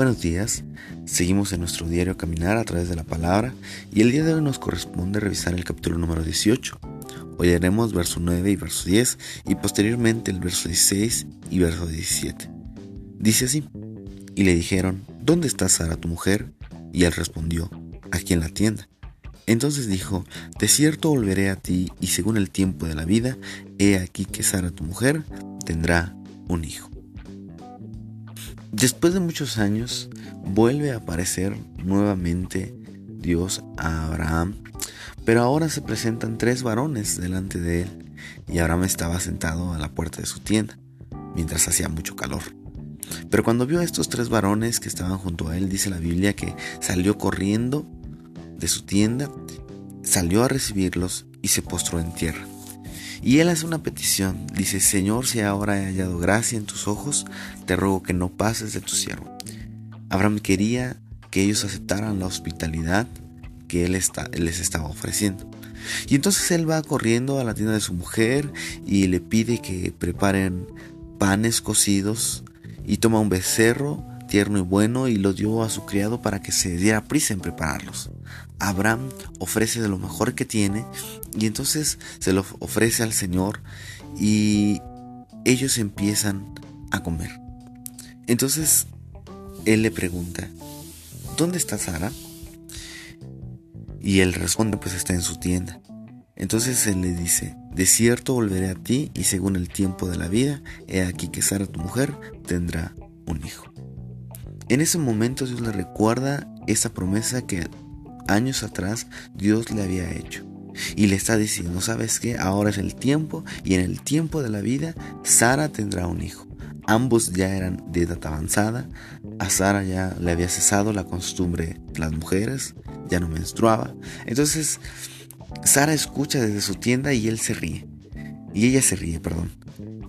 Buenos días, seguimos en nuestro diario Caminar a través de la palabra y el día de hoy nos corresponde revisar el capítulo número 18. Hoy haremos verso 9 y verso 10 y posteriormente el verso 16 y verso 17. Dice así, y le dijeron, ¿dónde está Sara tu mujer? Y él respondió, aquí en la tienda. Entonces dijo, de cierto volveré a ti y según el tiempo de la vida, he aquí que Sara tu mujer tendrá un hijo. Después de muchos años, vuelve a aparecer nuevamente Dios a Abraham, pero ahora se presentan tres varones delante de él, y Abraham estaba sentado a la puerta de su tienda, mientras hacía mucho calor. Pero cuando vio a estos tres varones que estaban junto a él, dice la Biblia que salió corriendo de su tienda, salió a recibirlos y se postró en tierra. Y él hace una petición, dice, Señor, si ahora he hallado gracia en tus ojos, te ruego que no pases de tu siervo. Abraham quería que ellos aceptaran la hospitalidad que él, les estaba ofreciendo. Y entonces él va corriendo a la tienda de su mujer y le pide que preparen panes cocidos y toma un becerro tierno y bueno y lo dio a su criado para que se diera prisa en prepararlos. Abraham ofrece de lo mejor que tiene y entonces se lo ofrece al Señor y ellos empiezan a comer. Entonces él le pregunta, ¿dónde está Sara? Y él responde, pues está en su tienda. Entonces él le dice, de cierto volveré a ti y según el tiempo de la vida, he aquí que Sara tu mujer tendrá un hijo. En ese momento Dios le recuerda esa promesa que años atrás Dios le había hecho. Y le está diciendo, ¿sabes qué? Ahora es el tiempo y en el tiempo de la vida Sara tendrá un hijo. Ambos ya eran de edad avanzada. A Sara ya le había cesado la costumbre de las mujeres, ya no menstruaba. Entonces Sara escucha desde su tienda y él se ríe. Y ella se ríe, perdón.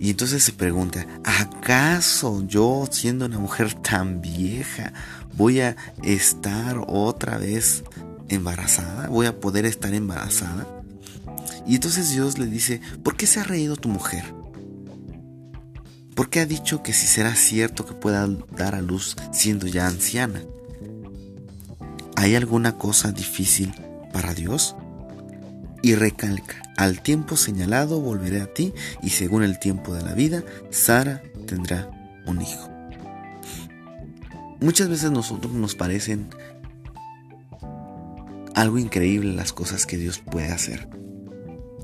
Y entonces se pregunta, ¿acaso yo siendo una mujer tan vieja voy a estar otra vez embarazada? ¿Voy a poder estar embarazada? Y entonces Dios le dice, ¿por qué se ha reído tu mujer? ¿Por qué ha dicho que si será cierto que pueda dar a luz siendo ya anciana? ¿Hay alguna cosa difícil para Dios? Y recalca, al tiempo señalado volveré a ti y según el tiempo de la vida, Sara tendrá un hijo. Muchas veces nosotros nos parecen algo increíble las cosas que Dios puede hacer.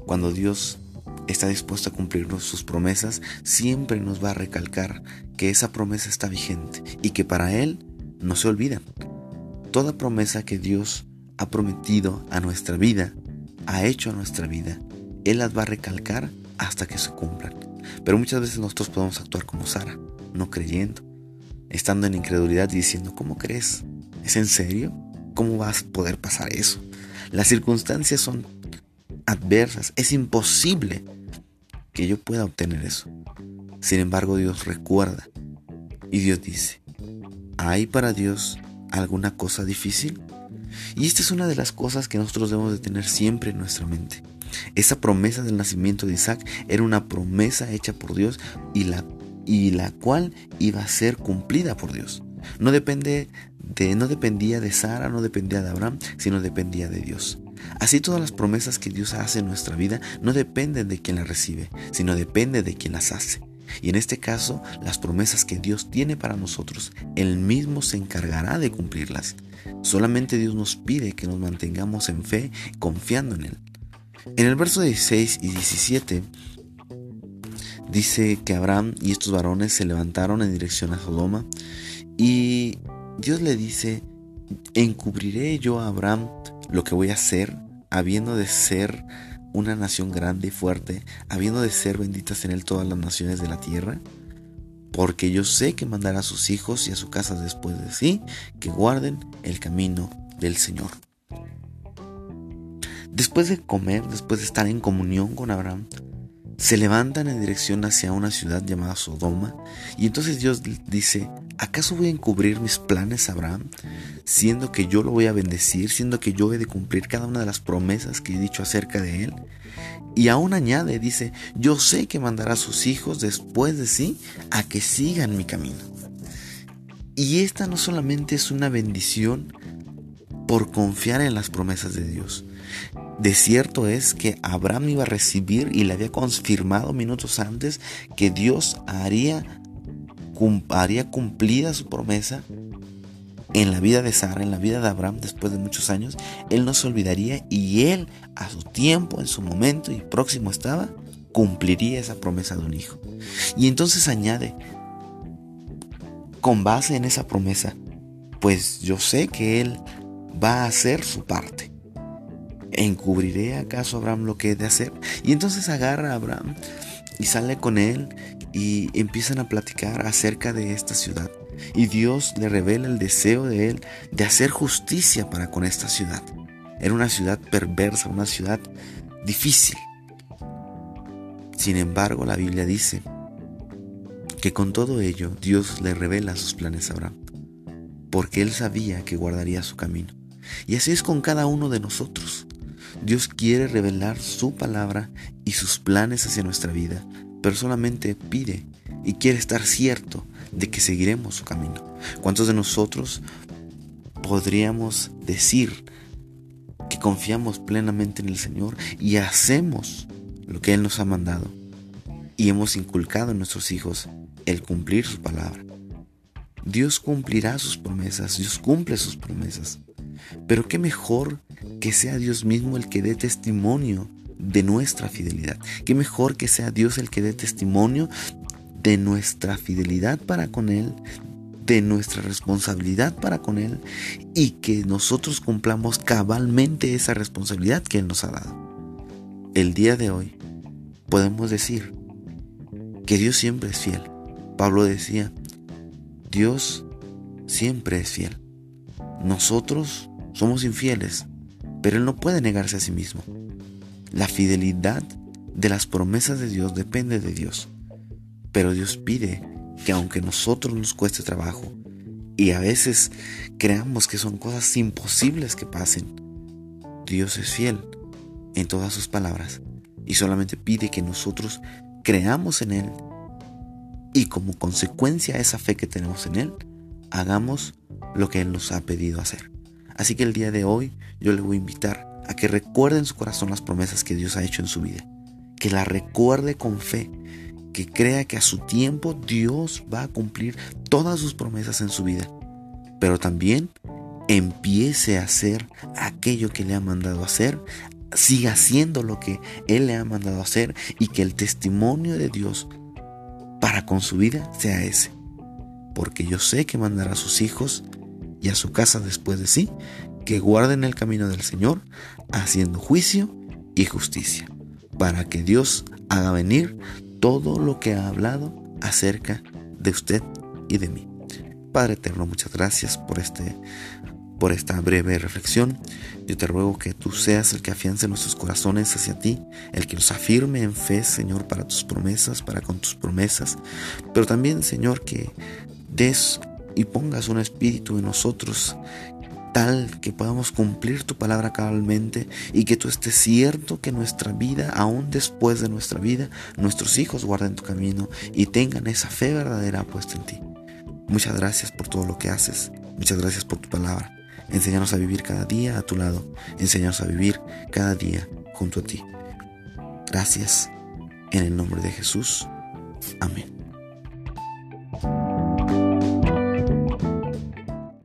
Cuando Dios está dispuesto a cumplir sus promesas, siempre nos va a recalcar que esa promesa está vigente y que para Él no se olvidan. Toda promesa que Dios ha prometido a nuestra vida ha hecho a nuestra vida, Él las va a recalcar hasta que se cumplan. Pero muchas veces nosotros podemos actuar como Sara, no creyendo, estando en incredulidad y diciendo, ¿cómo crees? ¿Es en serio? ¿Cómo vas a poder pasar eso? Las circunstancias son adversas, es imposible que yo pueda obtener eso. Sin embargo, Dios recuerda y Dios dice, ¿hay para Dios alguna cosa difícil? Y esta es una de las cosas que nosotros debemos de tener siempre en nuestra mente. Esa promesa del nacimiento de Isaac era una promesa hecha por Dios y la, y la cual iba a ser cumplida por Dios. No, depende no dependía de Sara, no dependía de Abraham, sino dependía de Dios. Así todas las promesas que Dios hace en nuestra vida no dependen de quien las recibe, sino depende de quien las hace. Y en este caso, las promesas que Dios tiene para nosotros, Él mismo se encargará de cumplirlas. Solamente Dios nos pide que nos mantengamos en fe, confiando en Él. En el verso 16 y 17 dice que Abraham y estos varones se levantaron en dirección a Sodoma y Dios le dice, encubriré yo a Abraham lo que voy a hacer, habiendo de ser una nación grande y fuerte, habiendo de ser benditas en él todas las naciones de la tierra? Porque yo sé que mandará a sus hijos y a su casa después de sí, que guarden el camino del Señor. Después de comer, después de estar en comunión con Abraham, se levantan en dirección hacia una ciudad llamada Sodoma y entonces Dios dice, ¿acaso voy a encubrir mis planes Abraham? Siendo que yo lo voy a bendecir, siendo que yo he de cumplir cada una de las promesas que he dicho acerca de él. Y aún añade, dice, yo sé que mandará a sus hijos después de sí a que sigan mi camino. Y esta no solamente es una bendición por confiar en las promesas de Dios. De cierto es que Abraham iba a recibir y le había confirmado minutos antes que Dios haría, cumplida su promesa en la vida de Sara, en la vida de Abraham después de muchos años. Él no se olvidaría y él a su tiempo, en su momento y próximo estaba, cumpliría esa promesa de un hijo. Y entonces añade, con base en esa promesa, pues yo sé que él va a hacer su parte. ¿Encubriré acaso a Abraham lo que he de hacer? Y entonces agarra a Abraham y sale con él y empiezan a platicar acerca de esta ciudad. Y Dios le revela el deseo de él de hacer justicia para con esta ciudad. Era una ciudad perversa, una ciudad difícil. Sin embargo, la Biblia dice que con todo ello Dios le revela sus planes a Abraham, porque él sabía que guardaría su camino. Y así es con cada uno de nosotros. Dios quiere revelar su palabra y sus planes hacia nuestra vida, pero solamente pide y quiere estar cierto de que seguiremos su camino. ¿Cuántos de nosotros podríamos decir que confiamos plenamente en el Señor y hacemos lo que Él nos ha mandado? Y hemos inculcado en nuestros hijos el cumplir su palabra. Dios cumplirá sus promesas, Dios cumple sus promesas. Pero qué mejor que sea Dios mismo el que dé testimonio de nuestra fidelidad. Qué mejor que sea Dios el que dé testimonio de nuestra fidelidad para con Él, de nuestra responsabilidad para con Él y que nosotros cumplamos cabalmente esa responsabilidad que Él nos ha dado. El día de hoy podemos decir que Dios siempre es fiel. Pablo decía, Dios siempre es fiel. Nosotros somos infieles, pero Él no puede negarse a sí mismo. La fidelidad de las promesas de Dios depende de Dios. Pero Dios pide que aunque nosotros nos cueste trabajo y a veces creamos que son cosas imposibles que pasen, Dios es fiel en todas sus palabras y solamente pide que nosotros creamos en Él y como consecuencia de esa fe que tenemos en Él, hagamos lo que Él nos ha pedido hacer. Así que el día de hoy yo le voy a invitar a que recuerde en su corazón las promesas que Dios ha hecho en su vida. Que la recuerde con fe. Que crea que a su tiempo Dios va a cumplir todas sus promesas en su vida. Pero también empiece a hacer aquello que le ha mandado hacer. Siga haciendo lo que Él le ha mandado hacer. Y que el testimonio de Dios para con su vida sea ese porque yo sé que mandará a sus hijos y a su casa después de sí, que guarden el camino del Señor, haciendo juicio y justicia, para que Dios haga venir todo lo que ha hablado acerca de usted y de mí. Padre eterno, muchas gracias por este por esta breve reflexión. Yo te ruego que tú seas el que afiance nuestros corazones hacia ti, el que nos afirme en fe, Señor, para tus promesas, para con tus promesas, pero también, Señor, que des y pongas un espíritu en nosotros tal que podamos cumplir tu palabra cabalmente y que tú estés cierto que nuestra vida, aún después de nuestra vida, nuestros hijos guarden tu camino y tengan esa fe verdadera puesta en ti. Muchas gracias por todo lo que haces. Muchas gracias por tu palabra. Enséñanos a vivir cada día a tu lado. Enséñanos a vivir cada día junto a ti. Gracias. En el nombre de Jesús. Amén.